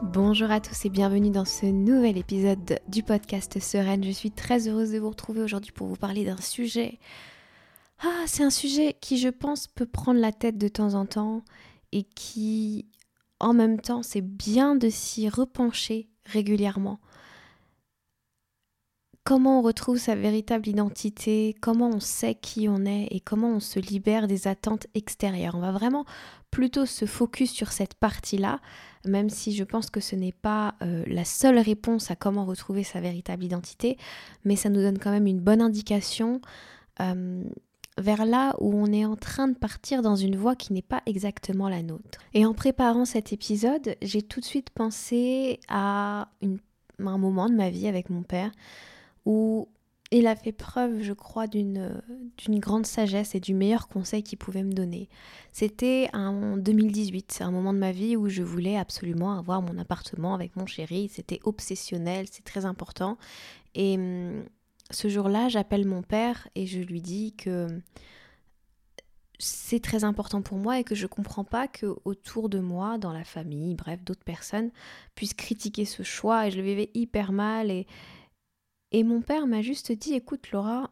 Bonjour à tous et bienvenue dans ce nouvel épisode du podcast Sereine. Je suis très heureuse de vous retrouver aujourd'hui pour vous parler d'un sujet. Ah, c'est un sujet qui, je pense, peut prendre la tête de temps en temps et qui, en même temps, c'est bien de s'y repencher régulièrement. Comment on retrouve sa véritable identité, comment on sait qui on est et comment on se libère des attentes extérieures. On va vraiment plutôt se focus sur cette partie-là même si je pense que ce n'est pas euh, la seule réponse à comment retrouver sa véritable identité, mais ça nous donne quand même une bonne indication euh, vers là où on est en train de partir dans une voie qui n'est pas exactement la nôtre. Et en préparant cet épisode, j'ai tout de suite pensé à un moment de ma vie avec mon père où il a fait preuve, je crois, d'une grande sagesse et du meilleur conseil qu'il pouvait me donner. C'était en 2018, un moment de ma vie où je voulais absolument avoir mon appartement avec mon chéri. C'était obsessionnel, c'est très important. Et hum, ce jour-là, j'appelle mon père et je lui dis que c'est très important pour moi et que je comprends pas que autour de moi, dans la famille, bref, d'autres personnes puissent critiquer ce choix et je le vivais hyper mal et et mon père m'a juste dit, écoute Laura,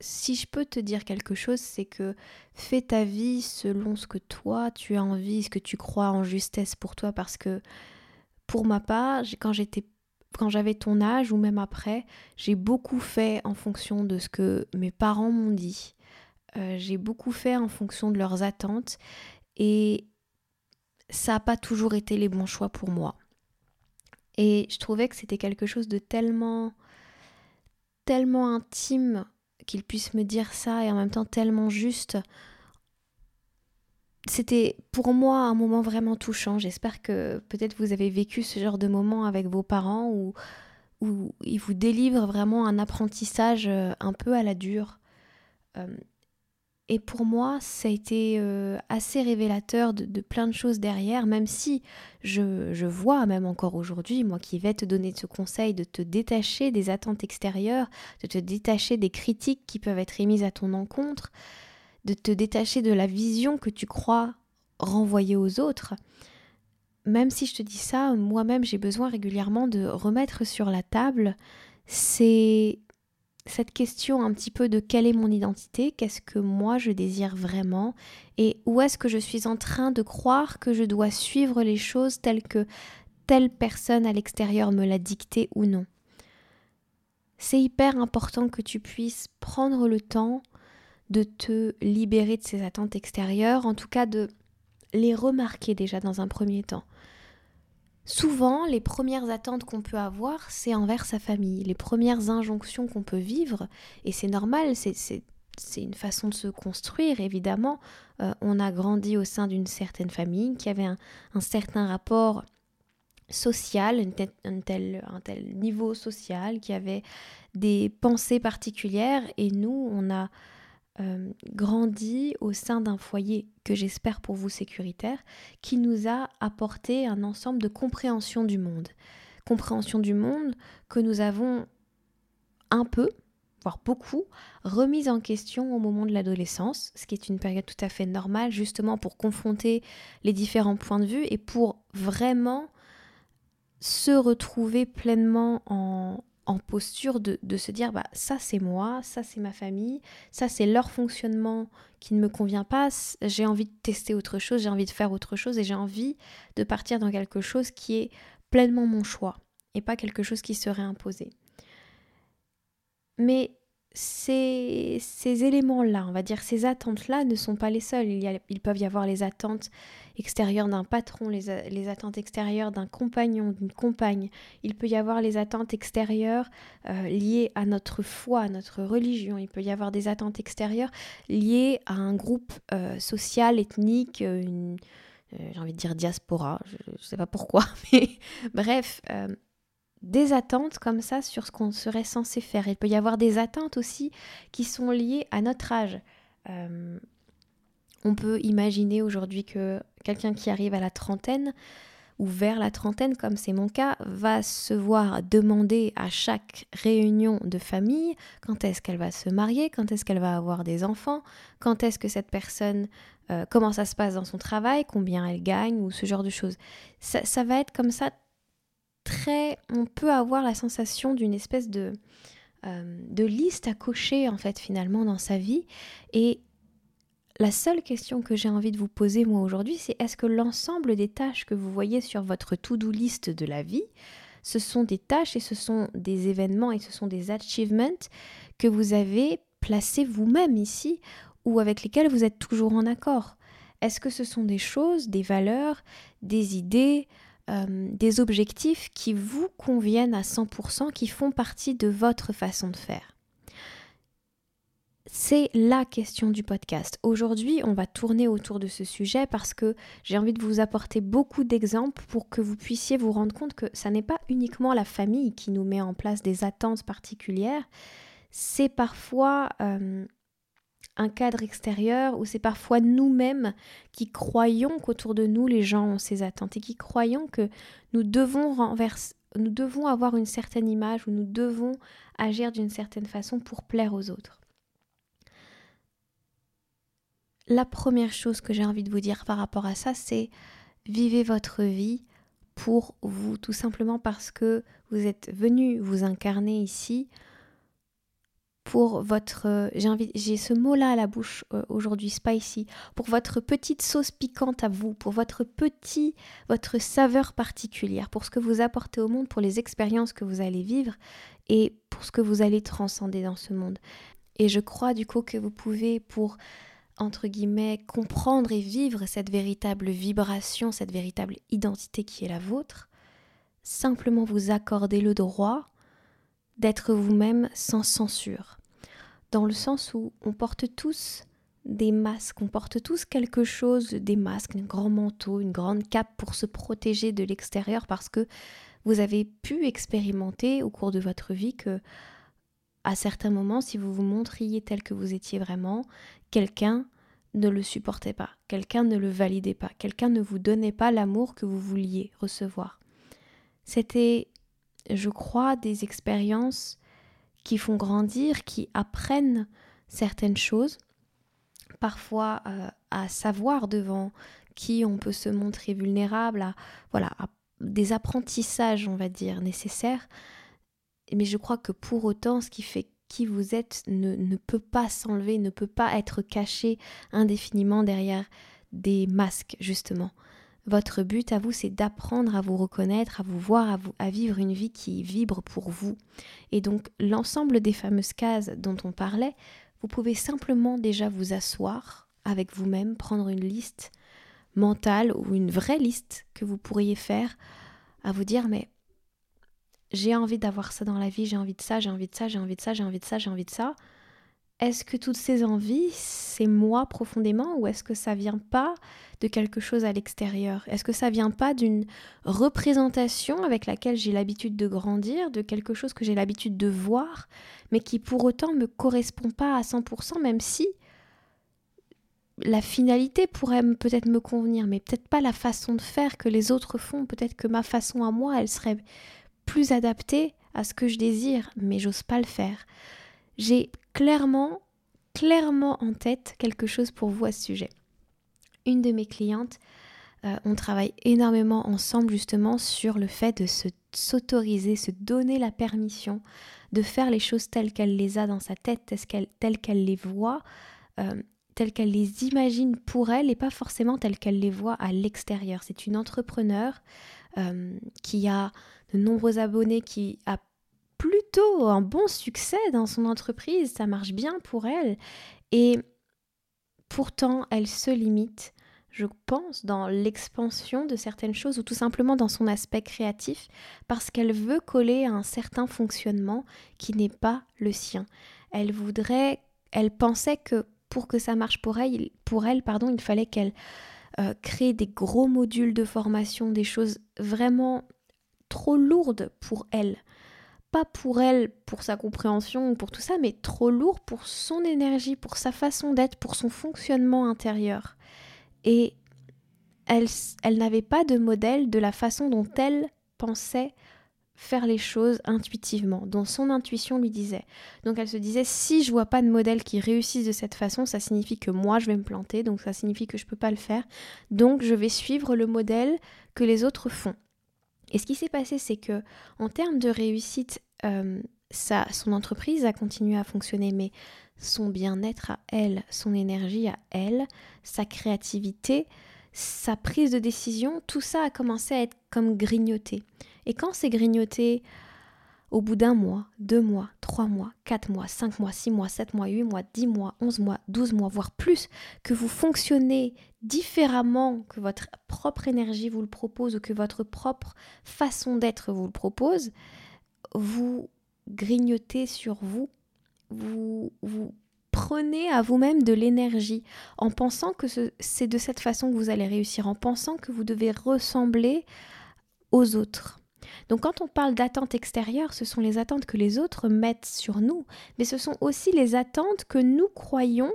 si je peux te dire quelque chose, c'est que fais ta vie selon ce que toi tu as envie, ce que tu crois en justesse pour toi, parce que pour ma part, quand j'étais quand j'avais ton âge ou même après, j'ai beaucoup fait en fonction de ce que mes parents m'ont dit. Euh, j'ai beaucoup fait en fonction de leurs attentes et ça n'a pas toujours été les bons choix pour moi. Et je trouvais que c'était quelque chose de tellement, tellement intime qu'il puisse me dire ça et en même temps tellement juste. C'était pour moi un moment vraiment touchant. J'espère que peut-être vous avez vécu ce genre de moment avec vos parents où, où ils vous délivrent vraiment un apprentissage euh, un peu à la dure. Euh, et pour moi, ça a été euh, assez révélateur de, plein de choses derrière, même si je, je vois, même encore aujourd'hui, moi qui vais te donner ce conseil de te détacher des attentes extérieures, de te détacher des critiques qui peuvent être émises à ton encontre, de te détacher de la vision que tu crois renvoyer aux autres. Même si je te dis ça, moi-même j'ai besoin régulièrement de remettre sur la table ces cette question un petit peu de quelle est mon identité, qu'est-ce que moi je désire vraiment et où est-ce que je suis en train de croire que je dois suivre les choses telles que telle personne à l'extérieur me l'a dicté ou non. C'est hyper important que tu puisses prendre le temps de te libérer de ces attentes extérieures, en tout cas de les remarquer déjà dans un premier temps. Souvent, les premières attentes qu'on peut avoir, c'est envers sa famille, les premières injonctions qu'on peut vivre, et c'est normal, c'est une façon de se construire, évidemment. Euh, on a grandi au sein d'une certaine famille qui avait un, certain rapport social, un tel, un tel niveau social, qui avait des pensées particulières, et nous, on a euh, grandi au sein d'un foyer que j'espère pour vous sécuritaire, qui nous a apporté un ensemble de compréhension du monde. Compréhension du monde que nous avons un peu, voire beaucoup, remise en question au moment de l'adolescence, ce qui est une période tout à fait normale justement pour confronter les différents points de vue et pour vraiment se retrouver pleinement en, en posture de, se dire bah ça c'est moi, ça c'est ma famille, ça c'est leur fonctionnement qui ne me convient pas, j'ai envie de tester autre chose, j'ai envie de faire autre chose et j'ai envie de partir dans quelque chose qui est pleinement mon choix. et pas quelque chose qui serait imposé. Mais ces, ces éléments-là, on va dire ces attentes-là, ne sont pas les seuls. Il, y a, peuvent y avoir les attentes extérieures d'un patron, les, les, attentes extérieures d'un compagnon, d'une compagne. Il peut y avoir les attentes extérieures euh, liées à notre foi, à notre religion. Il peut y avoir des attentes extérieures liées à un groupe euh, social, ethnique, une, euh, j'ai envie de dire diaspora, je ne sais pas pourquoi, mais bref, des attentes comme ça sur ce qu'on serait censé faire. Il peut y avoir des attentes aussi qui sont liées à notre âge. Euh, on peut imaginer aujourd'hui que quelqu'un qui arrive à la trentaine ou vers la trentaine, comme c'est mon cas, va se voir demander à chaque réunion de famille quand est-ce qu'elle va se marier, quand est-ce qu'elle va avoir des enfants, quand est-ce que cette personne, euh, comment ça se passe dans son travail, combien elle gagne ou ce genre de choses. Ça, ça va être comme ça On peut avoir la sensation d'une espèce de... Euh, de liste à cocher en fait finalement dans sa vie. Et la seule question que j'ai envie de vous poser moi aujourd'hui, c'est est-ce que l'ensemble des tâches que vous voyez sur votre to-do list de la vie, ce sont des tâches et ce sont des événements et ce sont des achievements que vous avez placés vous-même ici ou avec lesquels vous êtes toujours en accord? Est-ce que ce sont des choses, des valeurs, des idées, euh, des objectifs qui vous conviennent à 100%, qui font partie de votre façon de faire c'est la question du podcast. Aujourd'hui, on va tourner autour de ce sujet parce que j'ai envie de vous apporter beaucoup d'exemples pour que vous puissiez vous rendre compte que ça n'est pas uniquement la famille qui nous met en place des attentes particulières, c'est parfois euh, un cadre extérieur ou c'est parfois nous-mêmes qui croyons qu'autour de nous les gens ont ces attentes et qui croyons que nous devons renverser nous devons avoir une certaine image ou nous devons agir d'une certaine façon pour plaire aux autres. La première chose que j'ai envie de vous dire par rapport à ça, c'est vivez votre vie pour vous, tout simplement parce que vous êtes venu vous incarner ici pour votre j'ai envie j'ai ce mot là à la bouche euh, aujourd'hui spicy pour votre petite sauce piquante à vous pour votre petit votre saveur particulière pour ce que vous apportez au monde pour les expériences que vous allez vivre et pour ce que vous allez transcender dans ce monde et je crois du coup que vous pouvez pour entre guillemets, comprendre et vivre cette véritable vibration, cette véritable identité qui est la vôtre, simplement vous accorder le droit d'être vous-même sans censure. Dans le sens où on porte tous des masques, on porte tous quelque chose, des masques, un grand manteau, une grande cape pour se protéger de l'extérieur parce que vous avez pu expérimenter au cours de votre vie que à certains moments, si vous vous montriez tel que vous étiez vraiment, quelqu'un ne le supportait pas, quelqu'un ne le validait pas, quelqu'un ne vous donnait pas l'amour que vous vouliez recevoir. C'était, je crois, des expériences qui font grandir, qui apprennent certaines choses, parfois euh, à savoir devant qui on peut se montrer vulnérable, à, voilà, à des apprentissages, on va dire, nécessaires. Mais je crois que pour autant, ce qui fait qui vous êtes ne, peut pas s'enlever, ne peut pas être caché indéfiniment derrière des masques, justement. Votre but à vous, c'est d'apprendre à vous reconnaître, à vous voir, à, vivre une vie qui vibre pour vous. Et donc, l'ensemble des fameuses cases dont on parlait, vous pouvez simplement déjà vous asseoir avec vous-même, prendre une liste mentale ou une vraie liste que vous pourriez faire à vous dire mais j'ai envie d'avoir ça dans la vie, j'ai envie de ça, j'ai envie de ça, j'ai envie de ça, j'ai envie de ça, j'ai envie de ça. Est-ce que toutes ces envies, c'est moi profondément ou est-ce que ça vient pas de quelque chose à l'extérieur? Est-ce que ça vient pas d'une représentation avec laquelle j'ai l'habitude de grandir, de quelque chose que j'ai l'habitude de voir, mais qui pour autant me correspond pas à 100%, même si la finalité pourrait peut-être me convenir, mais peut-être pas la façon de faire que les autres font? Peut-être que ma façon à moi, elle serait plus adapté à ce que je désire, mais j'ose pas le faire. J'ai clairement, clairement en tête quelque chose pour vous à ce sujet. Une de mes clientes, euh, on travaille énormément ensemble justement sur le fait de se s'autoriser, se donner la permission de faire les choses telles qu'elle les a dans sa tête, telles qu'elle les voit, euh, telles qu'elle les imagine pour elle et pas forcément telles qu'elle les voit à l'extérieur. C'est une entrepreneur qui a de nombreux abonnés, qui a plutôt un bon succès dans son entreprise, ça marche bien pour elle. Et pourtant, elle se limite, je pense, dans l'expansion de certaines choses ou tout simplement dans son aspect créatif parce qu'elle veut coller à un certain fonctionnement qui n'est pas le sien. Elle voudrait, elle pensait que pour que ça marche pour elle, pour elle pardon, il fallait qu'elle euh, crée des gros modules de formation, des choses vraiment trop lourdes pour elle. Pas pour elle, pour sa compréhension, pour tout ça, mais trop lourd pour son énergie, pour sa façon d'être, pour son fonctionnement intérieur. Et elle, elle n'avait pas de modèle de la façon dont elle pensait faire les choses intuitivement, dont son intuition lui disait. Donc elle se disait si je vois pas de modèle qui réussisse de cette façon, ça signifie que moi je vais me planter, donc ça signifie que je peux pas le faire. Donc je vais suivre le modèle que les autres font. Et ce qui s'est passé, c'est que en termes de réussite, euh, son entreprise a continué à fonctionner, mais son bien-être à elle, son énergie à elle, sa créativité, sa prise de décision, tout ça a commencé à être comme grignoté. Et quand c'est grignoté, au bout d'un mois, deux mois, trois mois, quatre mois, cinq mois, six mois, sept mois, huit mois, dix mois, onze mois, douze mois, voire plus, que vous fonctionnez différemment que votre propre énergie vous le propose ou que votre propre façon d'être vous le propose, vous grignotez sur vous, vous, vous prenez à vous-même de l'énergie en pensant que c'est de cette façon que vous allez réussir, en pensant que vous devez ressembler aux autres. Donc quand on parle d'attentes extérieures, ce sont les attentes que les autres mettent sur nous, mais ce sont aussi les attentes que nous croyons,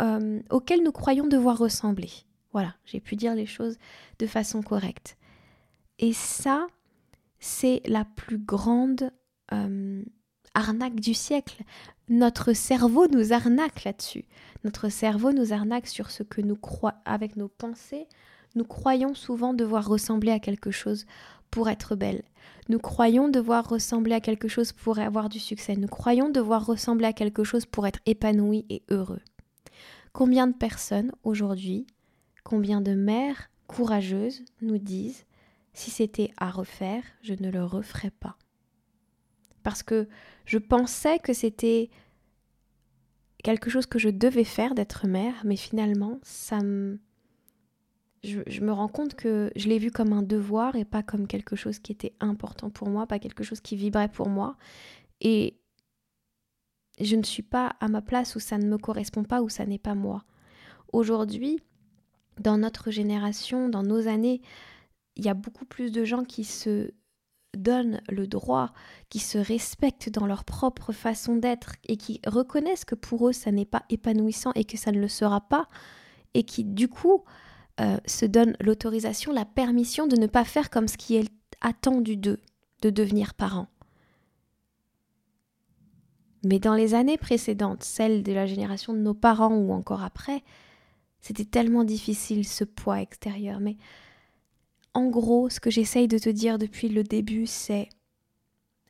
euh, auxquelles nous croyons devoir ressembler. Voilà, j'ai pu dire les choses de façon correcte. Et ça, c'est la plus grande euh, arnaque du siècle. Notre cerveau nous arnaque là-dessus. Notre cerveau nous arnaque sur ce que nous croyons avec nos pensées, nous croyons souvent devoir ressembler à quelque chose pour être belle. Nous croyons devoir ressembler à quelque chose pour avoir du succès. Nous croyons devoir ressembler à quelque chose pour être épanoui et heureux. Combien de personnes aujourd'hui, combien de mères courageuses nous disent si c'était à refaire, je ne le referais pas. Parce que je pensais que c'était quelque chose que je devais faire d'être mère, mais finalement, ça me je, me rends compte que je l'ai vu comme un devoir et pas comme quelque chose qui était important pour moi, pas quelque chose qui vibrait pour moi. Et je ne suis pas à ma place où ça ne me correspond pas, où ça n'est pas moi. Aujourd'hui, dans notre génération, dans nos années, il y a beaucoup plus de gens qui se donnent le droit, qui se respectent dans leur propre façon d'être et qui reconnaissent que pour eux ça n'est pas épanouissant et que ça ne le sera pas et qui du coup euh, se donne l'autorisation, la permission de ne pas faire comme ce qui est attendu d'eux, de devenir parents. Mais dans les années précédentes, celles de la génération de nos parents ou encore après, c'était tellement difficile ce poids extérieur. Mais en gros, ce que j'essaye de te dire depuis le début, c'est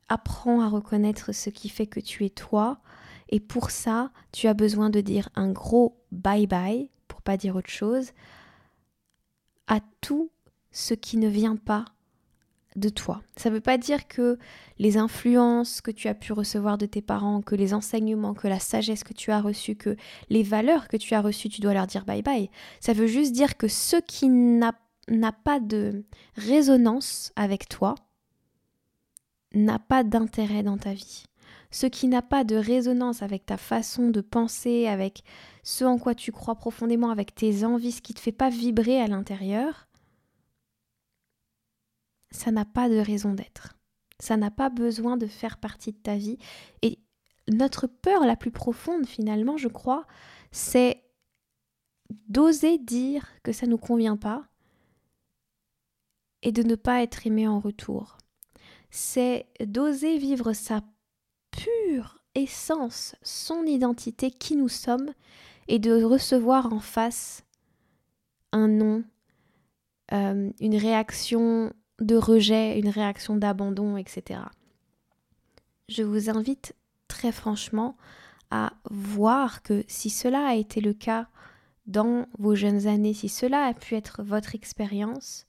apprends à reconnaître ce qui fait que tu es toi. Et pour ça, tu as besoin de dire un gros bye bye, pour pas dire autre chose, à tout ce qui ne vient pas de toi. Ça ne veut pas dire que les influences que tu as pu recevoir de tes parents, que les enseignements, que la sagesse que tu as reçue, que les valeurs que tu as reçues, tu dois leur dire bye bye. Ça veut juste dire que ce qui n'a pas de résonance avec toi n'a pas d'intérêt dans ta vie. Ce qui n'a pas de résonance avec ta façon de penser, avec ce en quoi tu crois profondément, avec tes envies, ce qui ne te fait pas vibrer à l'intérieur, ça n'a pas de raison d'être. Ça n'a pas besoin de faire partie de ta vie. Et notre peur la plus profonde, finalement, je crois, c'est d'oser dire que ça ne nous convient pas et de ne pas être aimé en retour. C'est d'oser vivre sa pure essence, son identité, qui nous sommes, et de recevoir en face un non, euh, une réaction de rejet, une réaction d'abandon, etc. Je vous invite très franchement à voir que si cela a été le cas dans vos jeunes années, si cela a pu être votre expérience,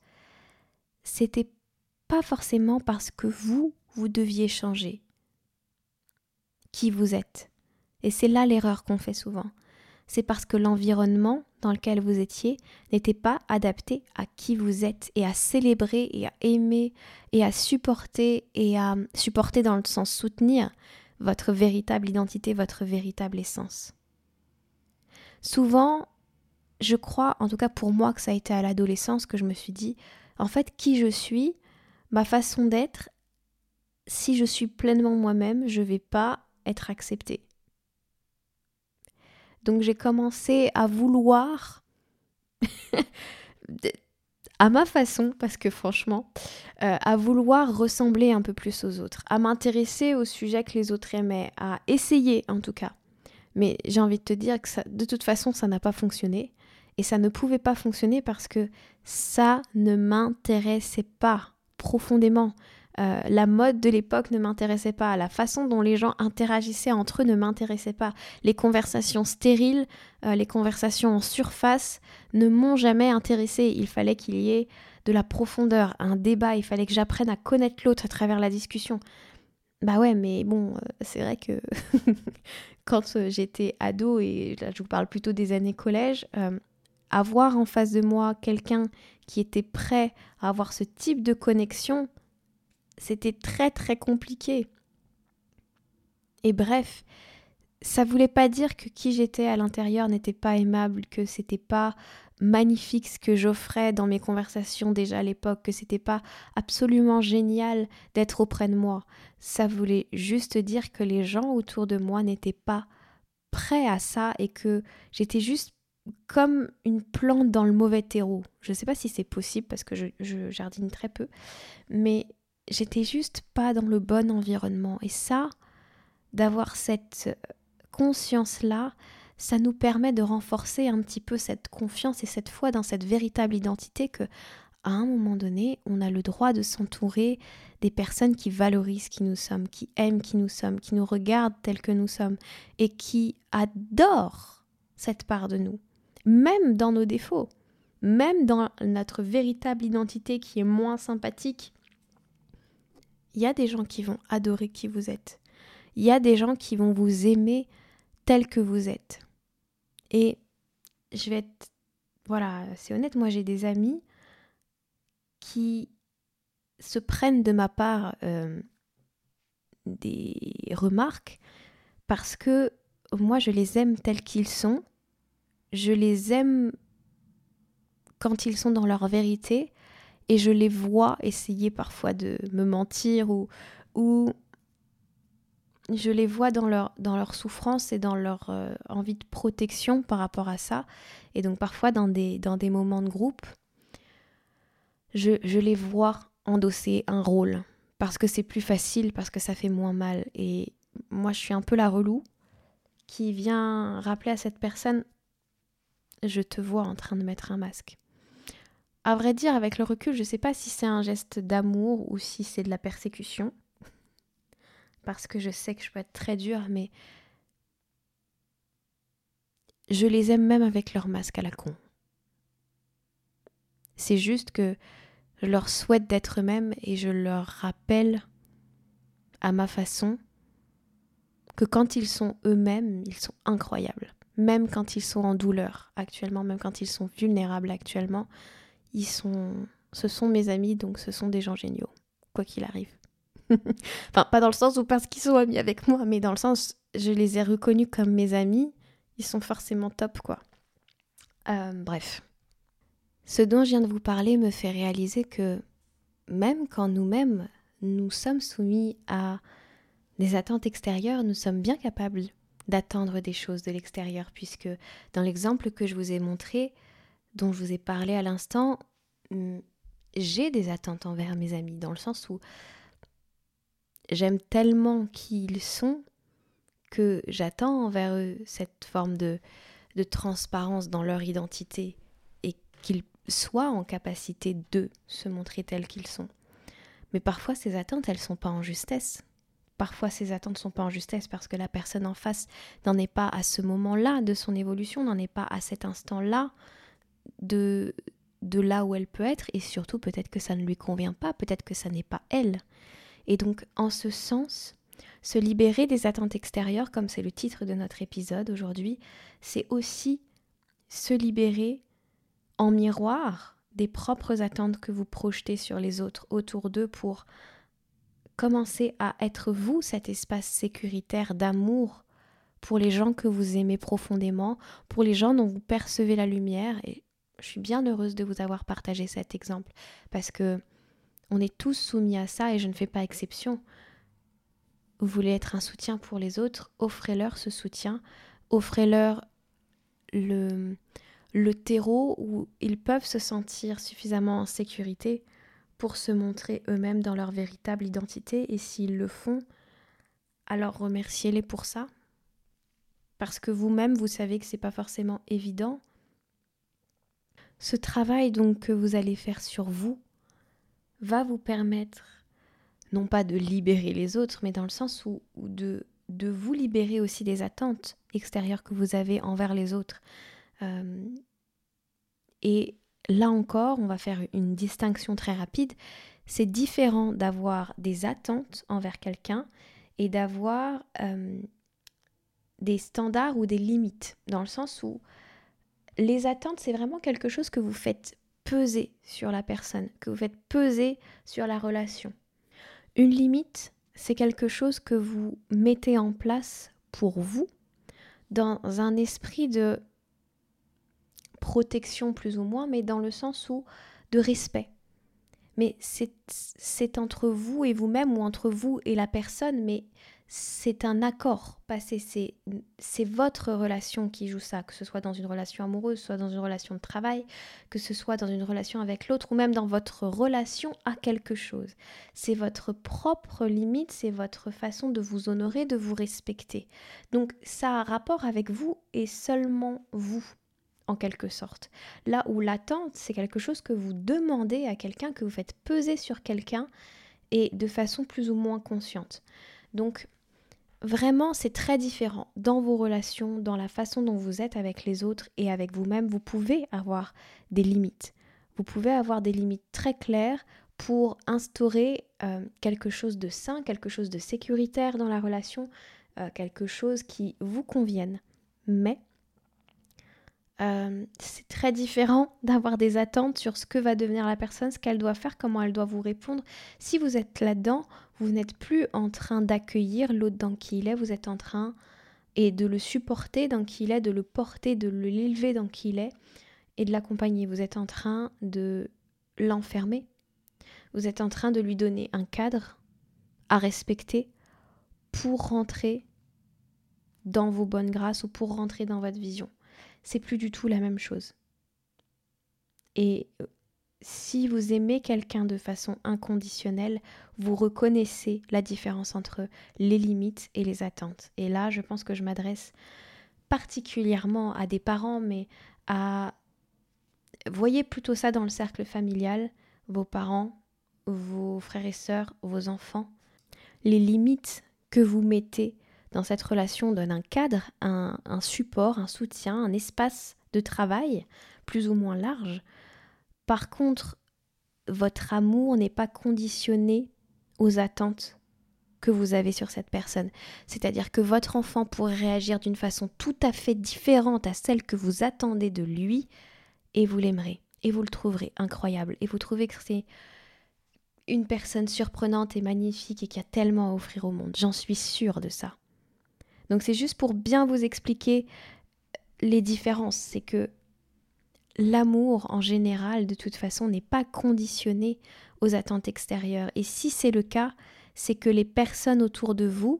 c'était pas forcément parce que vous, vous deviez changer qui vous êtes. Et c'est là l'erreur qu'on fait souvent. C'est parce que l'environnement dans lequel vous étiez n'était pas adapté à qui vous êtes et à célébrer et à aimer et à supporter et à supporter dans le sens soutenir votre véritable identité, votre véritable essence. Souvent, je crois, en tout cas pour moi, que ça a été à l'adolescence que je me suis dit, en fait, qui je suis, ma façon d'être, si je suis pleinement moi-même, je ne vais pas être acceptée. Donc j'ai commencé à vouloir, à ma façon, parce que franchement, euh, à vouloir ressembler un peu plus aux autres, à m'intéresser au sujet que les autres aimaient, à essayer en tout cas. Mais j'ai envie de te dire que de toute façon, ça n'a pas fonctionné. Et ça ne pouvait pas fonctionner parce que ça ne m'intéressait pas profondément. Euh, la mode de l'époque ne m'intéressait pas, la façon dont les gens interagissaient entre eux ne m'intéressait pas, les conversations stériles, euh, les conversations en surface ne m'ont jamais intéressé. Il fallait qu'il y ait de la profondeur, un débat, il fallait que j'apprenne à connaître l'autre à travers la discussion. Bah ouais, mais bon, euh, c'est vrai que quand j'étais ado, et là je vous parle plutôt des années collège, avoir en face de moi quelqu'un qui était prêt à avoir ce type de connexion, c'était très très compliqué. Et bref, ça voulait pas dire que qui j'étais à l'intérieur n'était pas aimable, que c'était pas magnifique ce que j'offrais dans mes conversations déjà à l'époque, que c'était pas absolument génial d'être auprès de moi. Ça voulait juste dire que les gens autour de moi n'étaient pas prêts à ça et que j'étais juste comme une plante dans le mauvais terreau. Je ne sais pas si c'est possible parce que je, jardine très peu, mais j'étais juste pas dans le bon environnement. Et ça, d'avoir cette conscience-là, ça nous permet de renforcer un petit peu cette confiance et cette foi dans cette véritable identité que, à un moment donné, on a le droit de s'entourer des personnes qui valorisent qui nous sommes, qui aiment qui nous sommes, qui nous regardent tels que nous sommes et qui adorent cette part de nous même dans nos défauts, même dans notre véritable identité qui est moins sympathique. Il y a des gens qui vont adorer qui vous êtes. Il y a des gens qui vont vous aimer tel que vous êtes. Et je vais être... Voilà, c'est honnête, moi j'ai des amis qui se prennent de ma part euh, des remarques parce que moi je les aime tels qu'ils sont je les aime quand ils sont dans leur vérité et je les vois essayer parfois de me mentir ou, je les vois dans leur, dans leur souffrance et dans leur euh, envie de protection par rapport à ça. Et donc parfois dans des, dans des moments de groupe, je, je les vois endosser un rôle parce que c'est plus facile, parce que ça fait moins mal. Et moi je suis un peu la relou qui vient rappeler à cette personne je te vois en train de mettre un masque. À vrai dire, avec le recul, je ne sais pas si c'est un geste d'amour ou si c'est de la persécution. Parce que je sais que je peux être très dure, mais je les aime même avec leur masque à la con. C'est juste que je leur souhaite d'être eux-mêmes et je leur rappelle à ma façon que quand ils sont eux-mêmes, ils sont incroyables même quand ils sont en douleur actuellement, même quand ils sont vulnérables actuellement, ils sont, ce sont mes amis, donc ce sont des gens géniaux, quoi qu'il arrive. enfin, pas dans le sens où parce qu'ils sont amis avec moi, mais dans le sens, je les ai reconnus comme mes amis, ils sont forcément top, quoi. Euh, bref. Ce dont je viens de vous parler me fait réaliser que même quand nous-mêmes, nous sommes soumis à des attentes extérieures, nous sommes bien capables d'attendre des choses de l'extérieur, puisque dans l'exemple que je vous ai montré, dont je vous ai parlé à l'instant, hmm, j'ai des attentes envers mes amis, dans le sens où j'aime tellement qui ils sont que j'attends envers eux cette forme de, de transparence dans leur identité et qu'ils soient en capacité de se montrer tels qu'ils sont. Mais parfois ces attentes, elles sont pas en justesse. Parfois, ces attentes ne sont pas en justesse parce que la personne en face n'en est pas à ce moment-là de son évolution, n'en est pas à cet instant-là de, de là où elle peut être et surtout peut-être que ça ne lui convient pas, peut-être que ça n'est pas elle. Et donc en ce sens, se libérer des attentes extérieures, comme c'est le titre de notre épisode aujourd'hui, c'est aussi se libérer en miroir des propres attentes que vous projetez sur les autres autour d'eux pour commencer à être vous cet espace sécuritaire d'amour pour les gens que vous aimez profondément, pour les gens dont vous percevez la lumière. Je suis bien heureuse de vous avoir partagé cet exemple parce que on est tous soumis à ça et je ne fais pas exception. Vous voulez être un soutien pour les autres, offrez-leur ce soutien, offrez-leur le, le terreau où ils peuvent se sentir suffisamment en sécurité pour se montrer eux-mêmes dans leur véritable identité et s'ils le font, alors remerciez-les pour ça. Parce que vous-même, vous savez que c'est pas forcément évident. Ce travail donc que vous allez faire sur vous va vous permettre non pas de libérer les autres, mais dans le sens où, de, vous libérer aussi des attentes extérieures que vous avez envers les autres. Euh, et là encore, on va faire une distinction très rapide. C'est différent d'avoir des attentes envers quelqu'un et d'avoir euh, des standards ou des limites, dans le sens où les attentes, c'est vraiment quelque chose que vous faites peser sur la personne, que vous faites peser sur la relation. Une limite, c'est quelque chose que vous mettez en place pour vous dans un esprit de protection plus ou moins, mais dans le sens où de respect. Mais c'est entre vous et vous-même ou entre vous et la personne, mais c'est un accord passé, c'est votre relation qui joue ça, que ce soit dans une relation amoureuse, soit dans une relation de travail, que ce soit dans une relation avec l'autre ou même dans votre relation à quelque chose. C'est votre propre limite, c'est votre façon de vous honorer, de vous respecter. Donc ça a rapport avec vous et seulement vous en quelque sorte. Là où l'attente, c'est quelque chose que vous demandez à quelqu'un, que vous faites peser sur quelqu'un et de façon plus ou moins consciente. Donc vraiment, c'est très différent dans vos relations, dans la façon dont vous êtes avec les autres et avec vous-même. Vous pouvez avoir des limites. Vous pouvez avoir des limites très claires pour instaurer euh, quelque chose de sain, quelque chose de sécuritaire dans la relation, euh, quelque chose qui vous convienne. Mais euh, c'est très différent d'avoir des attentes sur ce que va devenir la personne, ce qu'elle doit faire, comment elle doit vous répondre. Si vous êtes là-dedans, vous n'êtes plus en train d'accueillir l'autre dans qui il est, vous êtes en train et de le supporter dans qui il est, de le porter, de l'élever dans qui il est et de l'accompagner. Vous êtes en train de l'enfermer. Vous êtes en train de lui donner un cadre à respecter pour rentrer dans vos bonnes grâces ou pour rentrer dans votre vision c'est plus du tout la même chose. Et si vous aimez quelqu'un de façon inconditionnelle, vous reconnaissez la différence entre les limites et les attentes. Et là, je pense que je m'adresse particulièrement à des parents, mais à... Voyez plutôt ça dans le cercle familial, vos parents, vos frères et sœurs, vos enfants. Les limites que vous mettez dans cette relation donne un cadre, un, support, un soutien, un espace de travail plus ou moins large. Par contre, votre amour n'est pas conditionné aux attentes que vous avez sur cette personne. C'est-à-dire que votre enfant pourrait réagir d'une façon tout à fait différente à celle que vous attendez de lui, et vous l'aimerez, et vous le trouverez incroyable, et vous trouvez que c'est une personne surprenante et magnifique et qui a tellement à offrir au monde. J'en suis sûre de ça. Donc c'est juste pour bien vous expliquer les différences. C'est que l'amour en général, de toute façon, n'est pas conditionné aux attentes extérieures. Et si c'est le cas, c'est que les personnes autour de vous,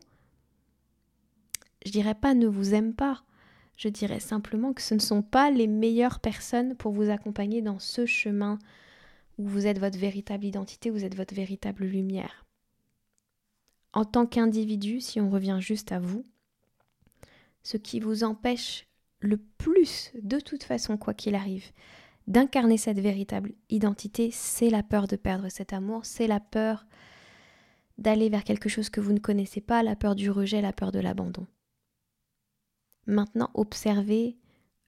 je dirais pas ne vous aiment pas. Je dirais simplement que ce ne sont pas les meilleures personnes pour vous accompagner dans ce chemin où vous êtes votre véritable identité, vous êtes votre véritable lumière. En tant qu'individu, si on revient juste à vous, ce qui vous empêche le plus, de toute façon, quoi qu'il arrive, d'incarner cette véritable identité, c'est la peur de perdre cet amour, c'est la peur d'aller vers quelque chose que vous ne connaissez pas, la peur du rejet, la peur de l'abandon. Maintenant, observez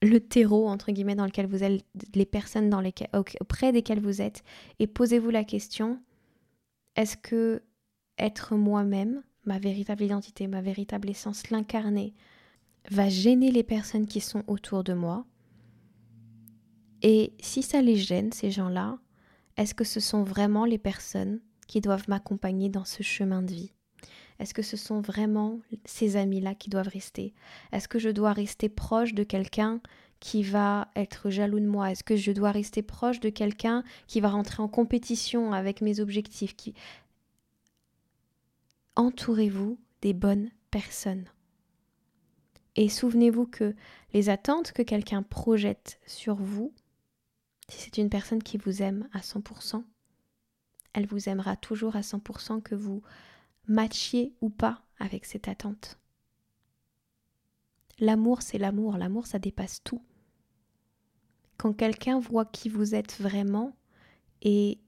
le terreau, entre guillemets, dans lequel vous êtes, les personnes dans lesquelles, auprès desquelles vous êtes, et posez-vous la question, est-ce que être moi-même, ma véritable identité, ma véritable essence, l'incarner, va gêner les personnes qui sont autour de moi Et si ça les gêne, ces gens-là, est-ce que ce sont vraiment les personnes qui doivent m'accompagner dans ce chemin de vie? Est-ce que ce sont vraiment ces amis-là qui doivent rester? Est-ce que je dois rester proche de quelqu'un qui va être jaloux de moi? Est-ce que je dois rester proche de quelqu'un qui va rentrer en compétition avec mes objectifs. Entourez-vous des bonnes personnes. Et souvenez-vous que les attentes que quelqu'un projette sur vous, si c'est une personne qui vous aime à 100%, elle vous aimera toujours à 100% que vous matchiez ou pas avec cette attente. L'amour, c'est l'amour. L'amour, ça dépasse tout. Quand quelqu'un voit qui vous êtes vraiment et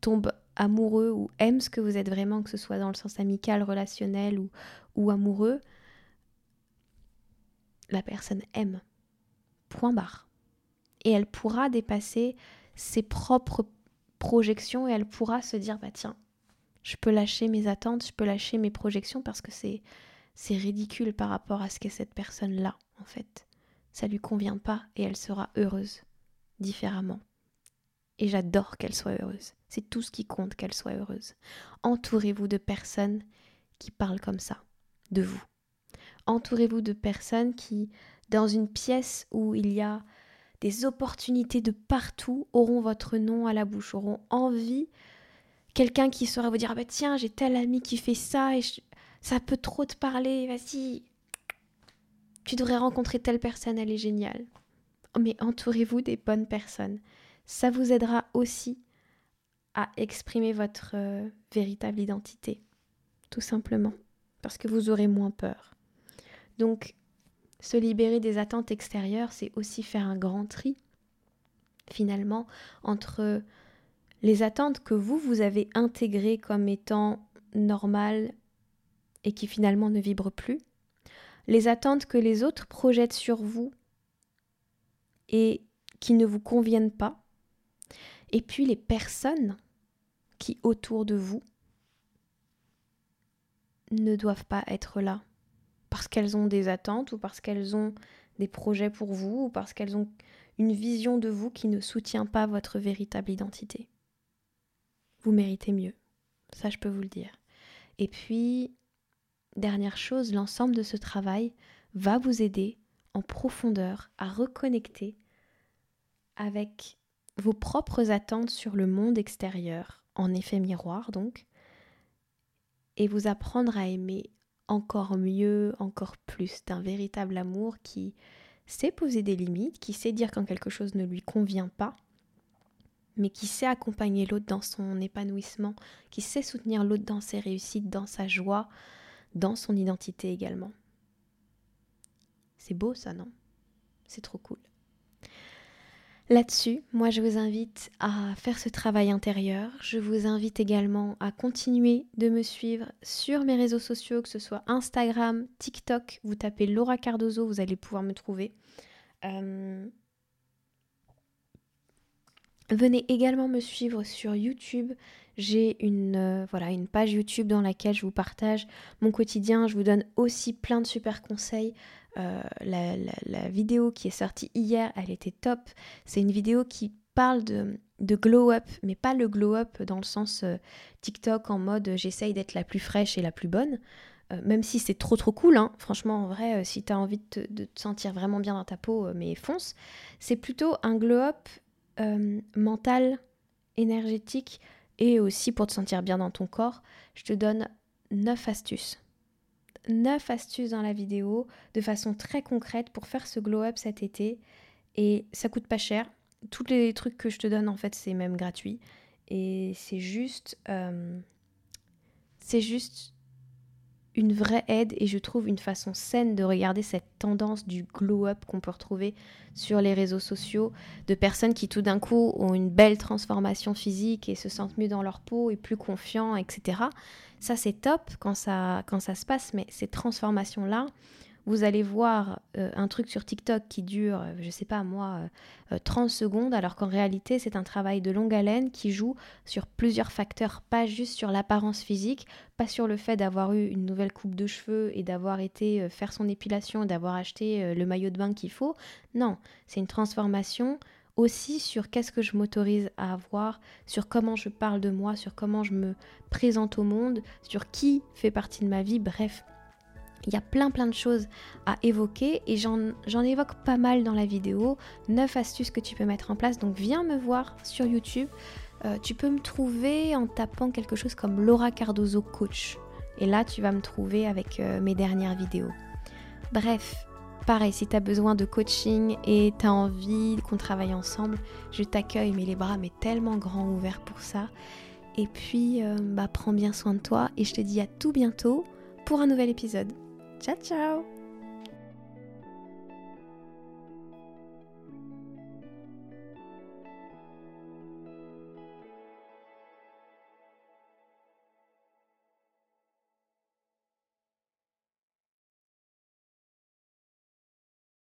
tombe amoureux ou aime ce que vous êtes vraiment, que ce soit dans le sens amical, relationnel ou, ou amoureux, la personne aime. Point barre. Et elle pourra dépasser ses propres projections et elle pourra se dire bah tiens, je peux lâcher mes attentes, je peux lâcher mes projections parce que c'est c'est ridicule par rapport à ce qu'est cette personne-là en fait. Ça lui convient pas et elle sera heureuse différemment. Et j'adore qu'elle soit heureuse. C'est tout ce qui compte qu'elle soit heureuse. Entourez-vous de personnes qui parlent comme ça de vous. Entourez-vous de personnes qui, dans une pièce où il y a des opportunités de partout auront votre nom à la bouche, auront envie. Quelqu'un qui saura vous dire ah bah tiens, j'ai tel ami qui fait ça et ça peut trop te parler, vas-y. Tu devrais rencontrer telle personne, elle est géniale. Mais entourez-vous des bonnes personnes. Ça vous aidera aussi à exprimer votre euh, véritable identité, tout simplement, parce que vous aurez moins peur. Donc, se libérer des attentes extérieures, c'est aussi faire un grand tri, finalement, entre les attentes que vous, vous avez intégrées comme étant normales et qui finalement ne vibrent plus, les attentes que les autres projettent sur vous et qui ne vous conviennent pas, et puis les personnes qui autour de vous ne doivent pas être là parce qu'elles ont des attentes ou parce qu'elles ont des projets pour vous ou parce qu'elles ont une vision de vous qui ne soutient pas votre véritable identité. Vous méritez mieux, ça je peux vous le dire. Et puis, dernière chose, l'ensemble de ce travail va vous aider en profondeur à reconnecter avec vos propres attentes sur le monde extérieur, en effet miroir donc, et vous apprendre à aimer encore mieux, encore plus, d'un véritable amour qui sait poser des limites, qui sait dire quand quelque chose ne lui convient pas, mais qui sait accompagner l'autre dans son épanouissement, qui sait soutenir l'autre dans ses réussites, dans sa joie, dans son identité également. C'est beau ça, non? C'est trop cool. Là-dessus, moi je vous invite à faire ce travail intérieur. Je vous invite également à continuer de me suivre sur mes réseaux sociaux, que ce soit Instagram, TikTok. Vous tapez Laura Cardozo, vous allez pouvoir me trouver. Euh, venez également me suivre sur YouTube. J'ai euh, une page YouTube dans laquelle je vous partage mon quotidien. Je vous donne aussi plein de super conseils. Euh, la, vidéo qui est sortie hier, elle était top. C'est une vidéo qui parle de, glow up, mais pas le glow up dans le sens euh, TikTok en mode euh, j'essaye d'être la plus fraîche et la plus bonne. même si c'est trop trop cool, hein. franchement en vrai, si tu as envie de te, sentir vraiment bien dans ta peau, mais fonce. C'est plutôt un glow up mental, énergétique et aussi pour te sentir bien dans ton corps. Je te donne 9 astuces 9 astuces dans la vidéo de façon très concrète pour faire ce glow up cet été. Et ça coûte pas cher. Tous les trucs que je te donne, en fait, c'est même gratuit. Et c'est juste. Euh, c'est juste une vraie aide et je trouve une façon saine de regarder cette tendance du glow-up qu'on peut retrouver sur les réseaux sociaux de personnes qui tout d'un coup ont une belle transformation physique et se sentent mieux dans leur peau et plus confiants, etc. Ça c'est top quand ça, quand ça se passe, mais ces transformations-là, vous allez voir euh, un truc sur TikTok qui dure, euh, je sais pas moi, 30 secondes, alors qu'en réalité c'est un travail de longue haleine qui joue sur plusieurs facteurs, pas juste sur l'apparence physique, pas sur le fait d'avoir eu une nouvelle coupe de cheveux et d'avoir été faire son épilation, d'avoir acheté le maillot de bain qu'il faut. Non, c'est une transformation aussi sur qu'est-ce que je m'autorise à avoir, sur comment je parle de moi, sur comment je me présente au monde, sur qui fait partie de ma vie, bref. Il y a plein plein de choses à évoquer et j'en évoque pas mal dans la vidéo. 9 astuces que tu peux mettre en place. Donc viens me voir sur YouTube. Euh, tu peux me trouver en tapant quelque chose comme Laura Cardozo Coach. Et là, tu vas me trouver avec euh, mes dernières vidéos. Bref, Pareil, si tu as besoin de coaching et tu as envie qu'on travaille ensemble, je t'accueille, mais les bras mais tellement grands ouverts pour ça. Et puis, euh, bah, prends bien soin de toi et je te dis à tout bientôt pour un nouvel épisode. Ciao ciao